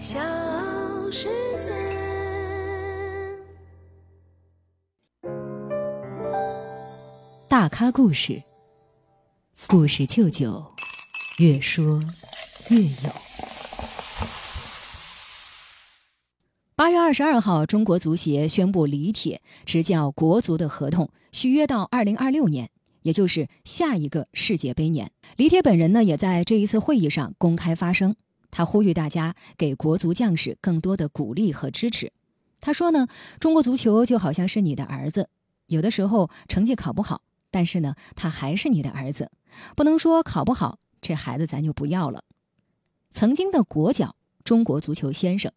小世界。大咖故事，故事舅舅，越说越有。八月二十二号，中国足协宣布李铁执教国足的合同续约到二零二六年，也就是下一个世界杯年。李铁本人呢，也在这一次会议上公开发声，他呼吁大家给国足将士更多的鼓励和支持。他说呢，中国足球就好像是你的儿子，有的时候成绩考不好，但是呢，他还是你的儿子，不能说考不好，这孩子咱就不要了。曾经的国脚。中国足球先生，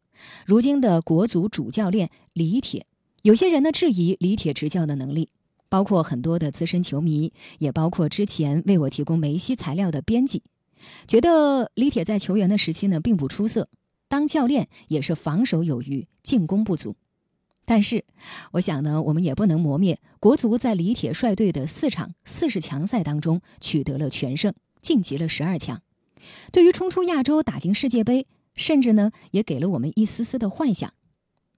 如今的国足主教练李铁，有些人呢质疑李铁执教的能力，包括很多的资深球迷，也包括之前为我提供梅西材料的编辑，觉得李铁在球员的时期呢并不出色，当教练也是防守有余，进攻不足。但是，我想呢，我们也不能磨灭国足在李铁率队的四场四十强赛当中取得了全胜，晋级了十二强，对于冲出亚洲、打进世界杯。甚至呢，也给了我们一丝丝的幻想。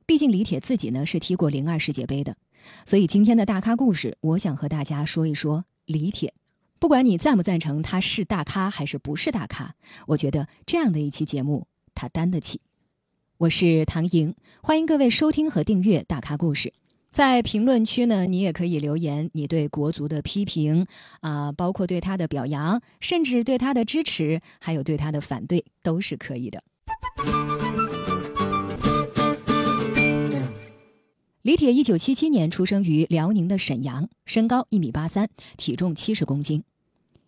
毕竟李铁自己呢是踢过零二世界杯的，所以今天的大咖故事，我想和大家说一说李铁。不管你赞不赞成他是大咖还是不是大咖，我觉得这样的一期节目他担得起。我是唐莹，欢迎各位收听和订阅大咖故事。在评论区呢，你也可以留言你对国足的批评啊，包括对他的表扬，甚至对他的支持，还有对他的反对，都是可以的。李铁一九七七年出生于辽宁的沈阳，身高一米八三，体重七十公斤。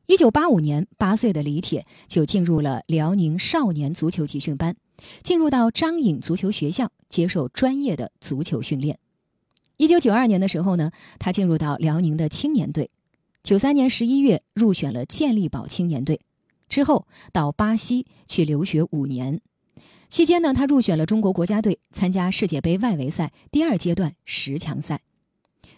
一九八五年，八岁的李铁就进入了辽宁少年足球集训班，进入到张颖足球学校接受专业的足球训练。一九九二年的时候呢，他进入到辽宁的青年队。九三年十一月入选了健力宝青年队，之后到巴西去留学五年。期间呢，他入选了中国国家队，参加世界杯外围赛第二阶段十强赛。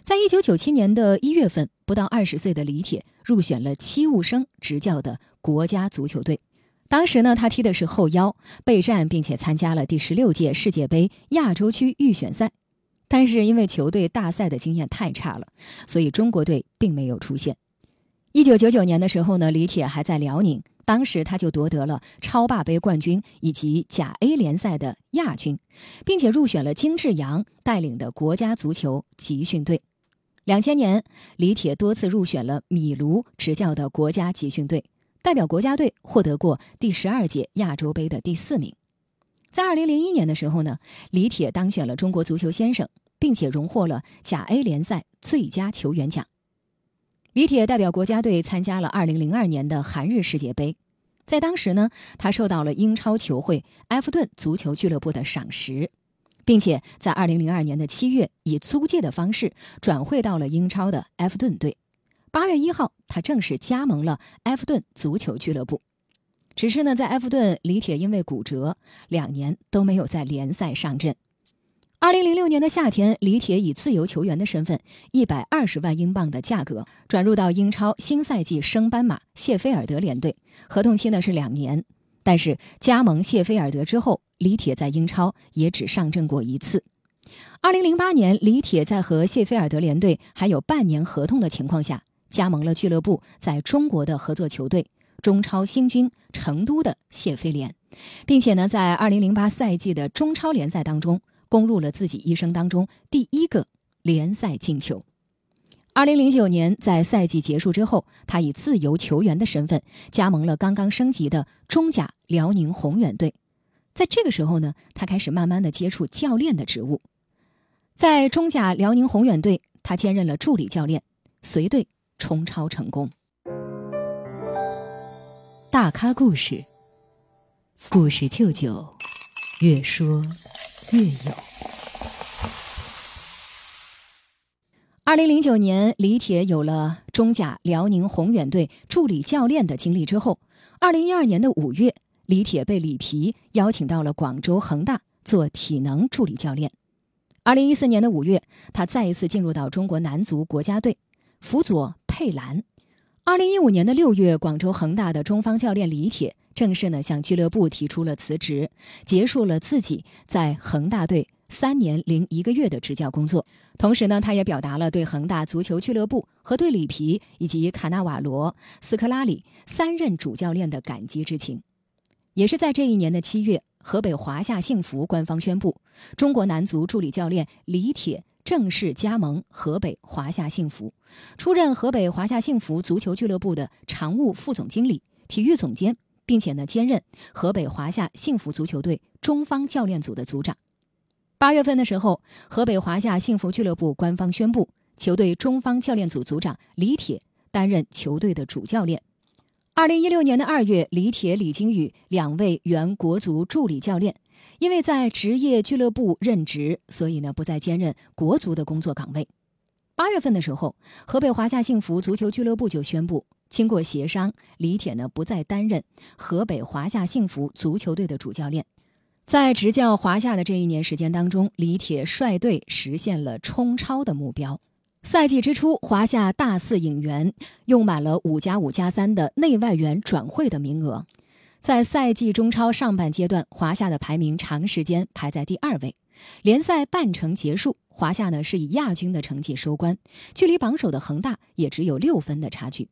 在一九九七年的一月份，不到二十岁的李铁入选了戚务生执教的国家足球队。当时呢，他踢的是后腰，备战并且参加了第十六届世界杯亚洲区预选赛。但是因为球队大赛的经验太差了，所以中国队并没有出现。一九九九年的时候呢，李铁还在辽宁。当时他就夺得了超霸杯冠军以及甲 A 联赛的亚军，并且入选了金志扬带领的国家足球集训队。两千年，李铁多次入选了米卢执教的国家集训队，代表国家队获得过第十二届亚洲杯的第四名。在二零零一年的时候呢，李铁当选了中国足球先生，并且荣获了甲 A 联赛最佳球员奖。李铁代表国家队参加了2002年的韩日世界杯，在当时呢，他受到了英超球会埃弗顿足球俱乐部的赏识，并且在2002年的七月以租借的方式转会到了英超的埃弗顿队。八月一号，他正式加盟了埃弗顿足球俱乐部。只是呢，在埃弗顿，李铁因为骨折，两年都没有在联赛上阵。二零零六年的夏天，李铁以自由球员的身份，一百二十万英镑的价格转入到英超新赛季升班马谢菲尔德联队，合同期呢是两年。但是加盟谢菲尔德之后，李铁在英超也只上阵过一次。二零零八年，李铁在和谢菲尔德联队还有半年合同的情况下，加盟了俱乐部在中国的合作球队中超新军成都的谢菲联，并且呢，在二零零八赛季的中超联赛当中。攻入了自己一生当中第一个联赛进球。二零零九年，在赛季结束之后，他以自由球员的身份加盟了刚刚升级的中甲辽宁宏远队。在这个时候呢，他开始慢慢的接触教练的职务。在中甲辽宁宏远队，他兼任了助理教练，随队冲超成功。大咖故事，故事舅舅，越说。越有。二零零九年，李铁有了中甲辽宁宏远队助理教练的经历之后，二零一二年的五月，李铁被里皮邀请到了广州恒大做体能助理教练。二零一四年的五月，他再一次进入到中国男足国家队，辅佐佩兰。二零一五年的六月，广州恒大的中方教练李铁正式呢向俱乐部提出了辞职，结束了自己在恒大队三年零一个月的执教工作。同时呢，他也表达了对恒大足球俱乐部和对里皮以及卡纳瓦罗、斯科拉里三任主教练的感激之情。也是在这一年的七月，河北华夏幸福官方宣布，中国男足助理教练李铁正式加盟河北华夏幸福，出任河北华夏幸福足球俱乐部的常务副总经理、体育总监，并且呢兼任河北华夏幸福足球队中方教练组的组长。八月份的时候，河北华夏幸福俱乐部官方宣布，球队中方教练组组长李铁担任球队的主教练。二零一六年的二月，李铁、李金羽两位原国足助理教练，因为在职业俱乐部任职，所以呢不再兼任国足的工作岗位。八月份的时候，河北华夏幸福足球俱乐部就宣布，经过协商，李铁呢不再担任河北华夏幸福足球队的主教练。在执教华夏的这一年时间当中，李铁率队实现了冲超的目标。赛季之初，华夏大四引援用满了五加五加三的内外援转会的名额。在赛季中超上半阶段，华夏的排名长时间排在第二位。联赛半程结束，华夏呢是以亚军的成绩收官，距离榜首的恒大也只有六分的差距。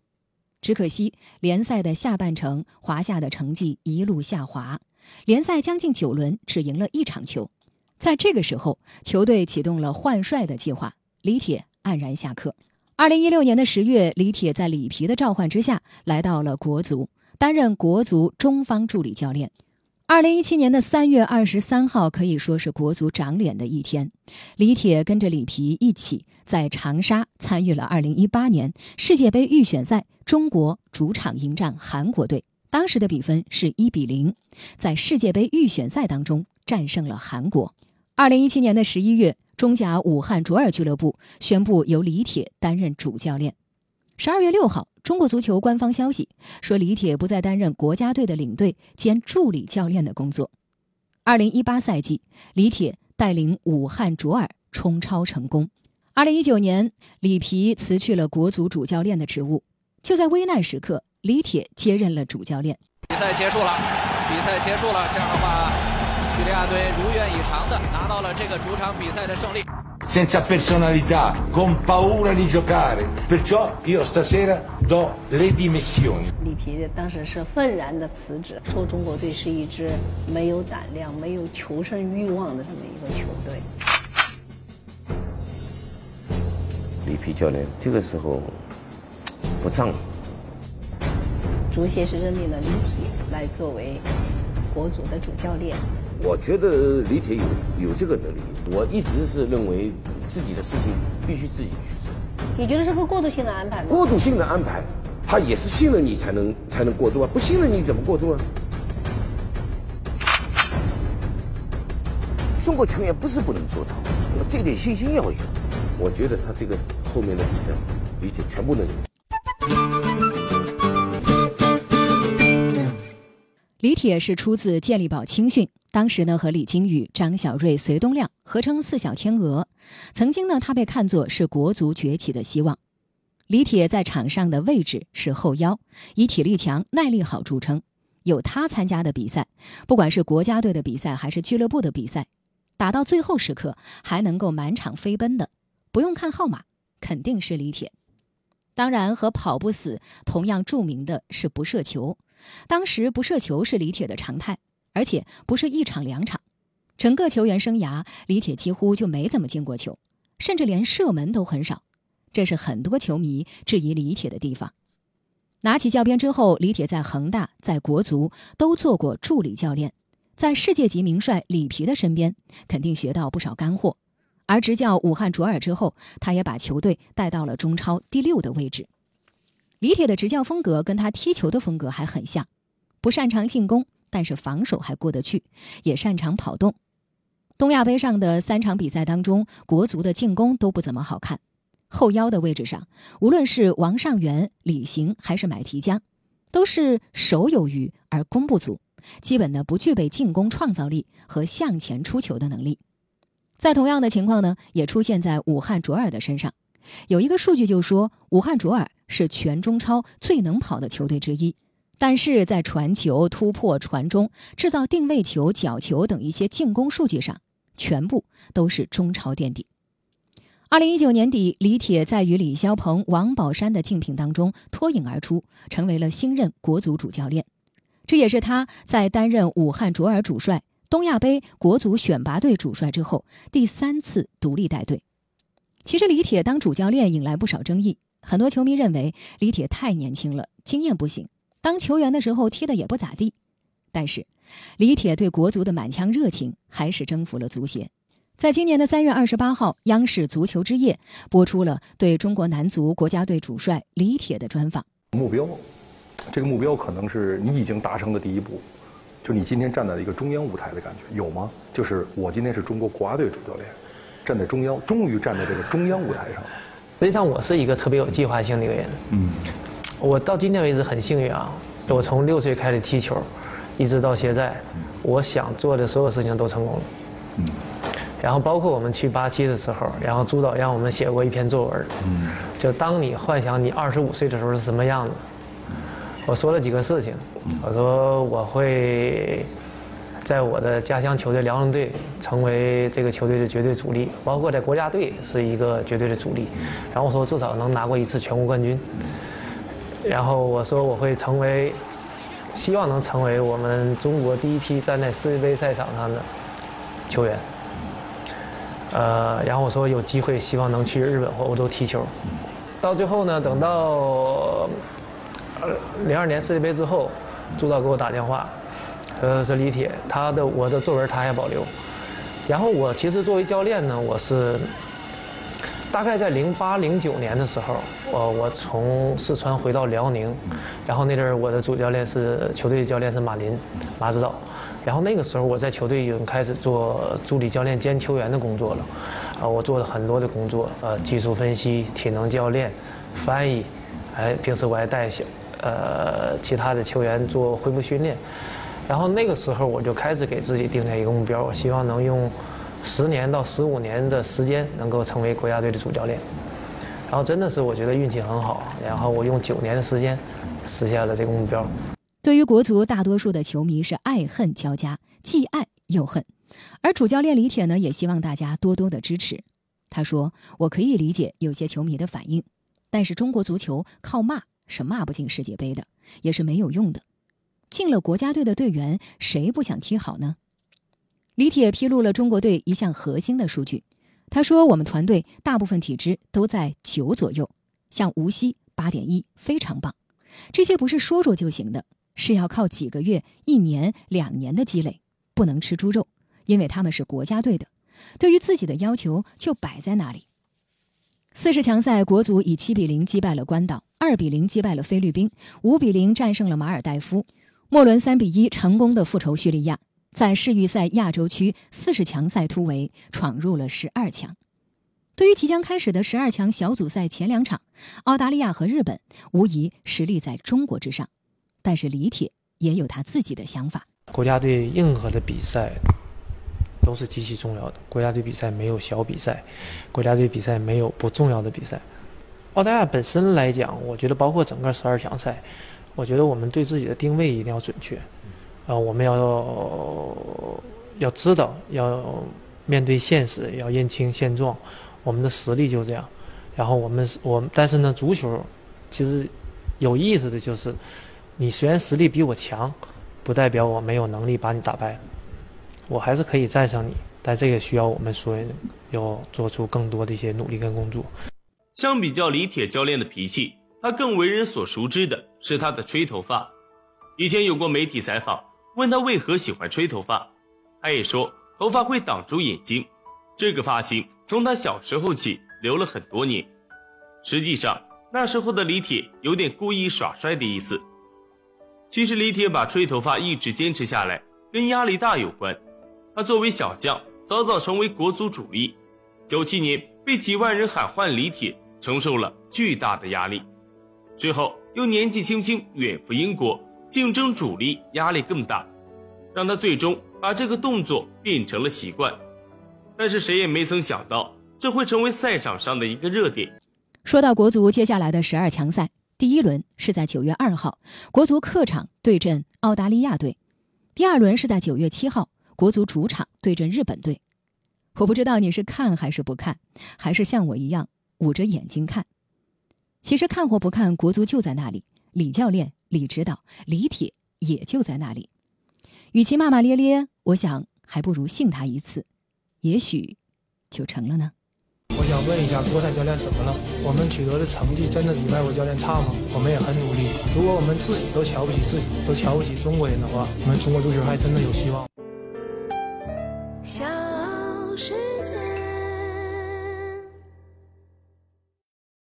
只可惜联赛的下半程，华夏的成绩一路下滑。联赛将近九轮，只赢了一场球。在这个时候，球队启动了换帅的计划，李铁黯然下课。二零一六年的十月，李铁在里皮的召唤之下，来到了国足，担任国足中方助理教练。二零一七年的三月二十三号，可以说是国足长脸的一天。李铁跟着里皮一起在长沙参与了二零一八年世界杯预选赛，中国主场迎战韩国队。当时的比分是一比零，在世界杯预选赛当中战胜了韩国。二零一七年的十一月，中甲武汉卓尔俱乐部宣布由李铁担任主教练。十二月六号，中国足球官方消息说，李铁不再担任国家队的领队兼助理教练的工作。二零一八赛季，李铁带领武汉卓尔冲超成功。二零一九年，里皮辞去了国足主教练的职务。就在危难时刻。李铁接任了主教练。比赛结束了，比赛结束了。这样的话，叙利亚队如愿以偿的拿到了这个主场比赛的胜利。senza personalità, con paura di giocare. Perciò io stasera do le dimissioni. 里皮当时是愤然的辞职，说中国队是一支没有胆量、没有求胜欲望的这么一个球队。里皮教练这个时候不仗义。足协是任命了李皮来作为国足的主教练。我觉得李铁有有这个能力。我一直是认为自己的事情必须自己去做。你觉得是个过渡性的安排吗？过渡性的安排，他也是信任你才能才能过渡啊！不信任你怎么过渡啊？中国球员不是不能做到，这点信心要有。我觉得他这个后面的比赛，李铁全部能赢。李铁是出自健力宝青训，当时呢和李金羽、张小瑞、隋东亮合称“四小天鹅”。曾经呢，他被看作是国足崛起的希望。李铁在场上的位置是后腰，以体力强、耐力好著称。有他参加的比赛，不管是国家队的比赛还是俱乐部的比赛，打到最后时刻还能够满场飞奔的，不用看号码，肯定是李铁。当然，和跑不死同样著名的是不射球。当时不射球是李铁的常态，而且不是一场两场，整个球员生涯，李铁几乎就没怎么进过球，甚至连射门都很少，这是很多球迷质疑李铁的地方。拿起教鞭之后，李铁在恒大、在国足都做过助理教练，在世界级名帅里皮的身边，肯定学到不少干货。而执教武汉卓尔之后，他也把球队带到了中超第六的位置。李铁的执教风格跟他踢球的风格还很像，不擅长进攻，但是防守还过得去，也擅长跑动。东亚杯上的三场比赛当中，国足的进攻都不怎么好看。后腰的位置上，无论是王上元、李行还是买提江，都是手有余而攻不足，基本呢不具备进攻创造力和向前出球的能力。在同样的情况呢，也出现在武汉卓尔的身上。有一个数据就说，武汉卓尔。是全中超最能跑的球队之一，但是在传球、突破、传中、制造定位球、角球等一些进攻数据上，全部都是中超垫底。二零一九年底，李铁在与李霄鹏、王宝山的竞聘当中脱颖而出，成为了新任国足主教练。这也是他在担任武汉卓尔主帅、东亚杯国足选拔队主帅之后第三次独立带队。其实，李铁当主教练引来不少争议，很多球迷认为李铁太年轻了，经验不行，当球员的时候踢得也不咋地。但是，李铁对国足的满腔热情还是征服了足协。在今年的三月二十八号，央视《足球之夜》播出了对中国男足国家队主帅李铁的专访。目标，这个目标可能是你已经达成的第一步，就你今天站在一个中央舞台的感觉，有吗？就是我今天是中国国家队主教练，站在中央，终于站在这个中央舞台上。实际上，我是一个特别有计划性的一个人。嗯，我到今天为止很幸运啊，我从六岁开始踢球，一直到现在，我想做的所有事情都成功了。嗯。然后包括我们去巴西的时候，然后朱导让我们写过一篇作文，就当你幻想你二十五岁的时候是什么样子，我说了几个事情，我说我会在我的家乡球队辽宁队成为这个球队的绝对主力，包括在国家队是一个绝对的主力，然后我说至少能拿过一次全国冠军，然后我说我会成为，希望能成为我们中国第一批站在世界杯赛场上的球员。呃，然后我说有机会，希望能去日本或欧洲踢球。到最后呢，等到呃零二年世界杯之后，朱导给我打电话，呃说李铁，他的我的作文他还保留。然后我其实作为教练呢，我是大概在零八零九年的时候，我我从四川回到辽宁，然后那阵儿我的主教练是球队教练是马林马指导。然后那个时候我在球队已经开始做助理教练兼球员的工作了，啊，我做了很多的工作，呃，技术分析、体能教练、翻译，哎，平时我还带小，呃，其他的球员做恢复训练。然后那个时候我就开始给自己定下一个目标，我希望能用十年到十五年的时间能够成为国家队的主教练。然后真的是我觉得运气很好，然后我用九年的时间实现了这个目标。对于国足，大多数的球迷是爱恨交加，既爱又恨。而主教练李铁呢，也希望大家多多的支持。他说：“我可以理解有些球迷的反应，但是中国足球靠骂是骂不进世界杯的，也是没有用的。进了国家队的队员，谁不想踢好呢？”李铁披露了中国队一项核心的数据。他说：“我们团队大部分体质都在九左右，像无锡八点一，非常棒。这些不是说说就行的。”是要靠几个月、一年、两年的积累，不能吃猪肉，因为他们是国家队的，对于自己的要求就摆在那里。四十强赛，国足以七比零击败了关岛，二比零击败了菲律宾，五比零战胜了马尔代夫，末轮三比一成功的复仇叙利亚，在世预赛亚洲区四十强赛突围，闯入了十二强。对于即将开始的十二强小组赛前两场，澳大利亚和日本无疑实力在中国之上。但是李铁也有他自己的想法。国家队任何的比赛都是极其重要的。国家队比赛没有小比赛，国家队比赛没有不重要的比赛。澳大利亚本身来讲，我觉得包括整个十二强赛，我觉得我们对自己的定位一定要准确。啊，我们要要知道，要面对现实，要认清现状。我们的实力就这样。然后我们我但是呢，足球其实有意思的就是。你虽然实力比我强，不代表我没有能力把你打败。我还是可以战胜你，但这个需要我们所有人要做出更多的一些努力跟工作。相比较李铁教练的脾气，他更为人所熟知的是他的吹头发。以前有过媒体采访，问他为何喜欢吹头发，他也说头发会挡住眼睛。这个发型从他小时候起留了很多年。实际上，那时候的李铁有点故意耍帅的意思。其实李铁把吹头发一直坚持下来，跟压力大有关。他作为小将，早早成为国足主力，九七年被几万人喊换李铁，承受了巨大的压力。之后又年纪轻轻远赴英国，竞争主力压力更大，让他最终把这个动作变成了习惯。但是谁也没曾想到，这会成为赛场上的一个热点。说到国足接下来的十二强赛。第一轮是在九月二号，国足客场对阵澳大利亚队；第二轮是在九月七号，国足主场对阵日本队。我不知道你是看还是不看，还是像我一样捂着眼睛看。其实看或不看，国足就在那里，李教练、李指导李铁也就在那里。与其骂骂咧咧我想还不如信他一次也许就成了呢。我想问一下国产教练怎么了？我们取得的成绩真的比外国教练差吗？我们也很努力。如果我们自己都瞧不起自己都瞧不起中国人的话我们中国足球还真的有希望。像是